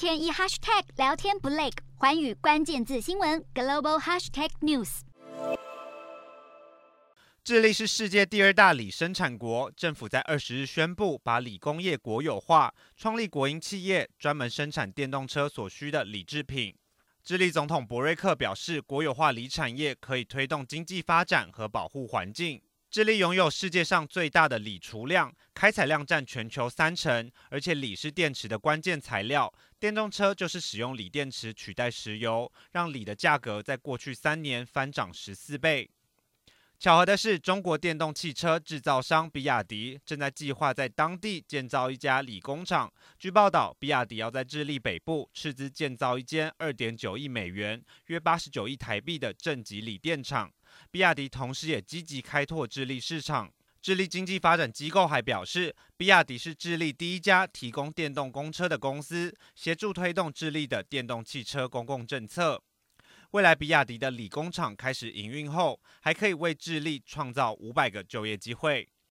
天一 hashtag 聊天不累，寰宇关键字新闻 global hashtag news。智利是世界第二大锂生产国，政府在二十日宣布把锂工业国有化，创立国营企业，专门生产电动车所需的锂制品。智利总统博瑞克表示，国有化锂产业可以推动经济发展和保护环境。智利拥有世界上最大的锂储量，开采量占全球三成，而且锂是电池的关键材料。电动车就是使用锂电池取代石油，让锂的价格在过去三年翻涨十四倍。巧合的是，中国电动汽车制造商比亚迪正在计划在当地建造一家锂工厂。据报道，比亚迪要在智利北部斥资建造一间二点九亿美元（约八十九亿台币）的正极锂电厂。比亚迪同时也积极开拓智利市场。智利经济发展机构还表示，比亚迪是智利第一家提供电动公车的公司，协助推动智利的电动汽车公共政策。未来，比亚迪的锂工厂开始营运后，还可以为智利创造五百个就业机会。